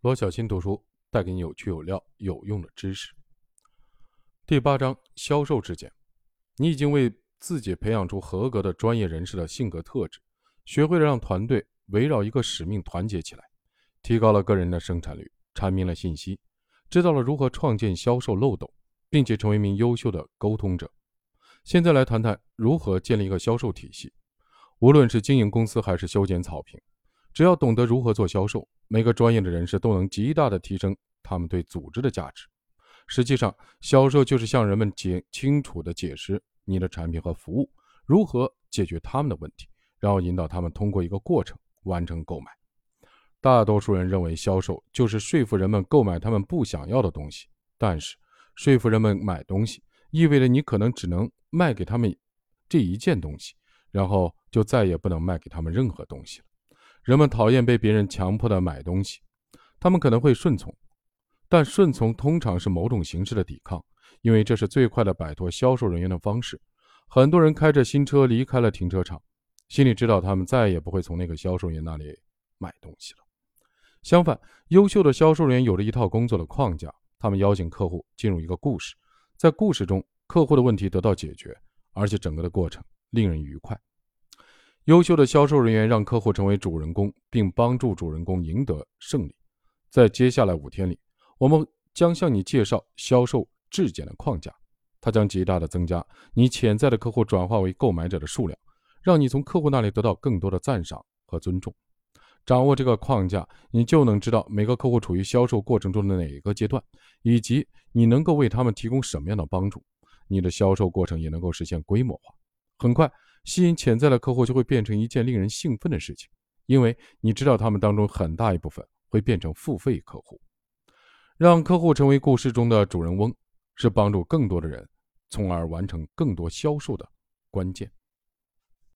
罗小新读书带给你有趣有料有用的知识。第八章销售质检。你已经为自己培养出合格的专业人士的性格特质，学会了让团队围绕一个使命团结起来，提高了个人的生产率，阐明了信息，知道了如何创建销售漏斗，并且成为一名优秀的沟通者。现在来谈谈如何建立一个销售体系。无论是经营公司还是修剪草坪，只要懂得如何做销售，每个专业的人士都能极大的提升他们对组织的价值。实际上，销售就是向人们解清楚的解释你的产品和服务，如何解决他们的问题，然后引导他们通过一个过程完成购买。大多数人认为销售就是说服人们购买他们不想要的东西，但是说服人们买东西，意味着你可能只能卖给他们这一件东西。然后就再也不能卖给他们任何东西了。人们讨厌被别人强迫的买东西，他们可能会顺从，但顺从通常是某种形式的抵抗，因为这是最快的摆脱销售人员的方式。很多人开着新车离开了停车场，心里知道他们再也不会从那个销售员那里买东西了。相反，优秀的销售人员有着一套工作的框架，他们邀请客户进入一个故事，在故事中，客户的问题得到解决，而且整个的过程。令人愉快。优秀的销售人员让客户成为主人公，并帮助主人公赢得胜利。在接下来五天里，我们将向你介绍销售质检的框架，它将极大的增加你潜在的客户转化为购买者的数量，让你从客户那里得到更多的赞赏和尊重。掌握这个框架，你就能知道每个客户处于销售过程中的哪一个阶段，以及你能够为他们提供什么样的帮助。你的销售过程也能够实现规模化。很快，吸引潜在的客户就会变成一件令人兴奋的事情，因为你知道他们当中很大一部分会变成付费客户。让客户成为故事中的主人翁，是帮助更多的人，从而完成更多销售的关键。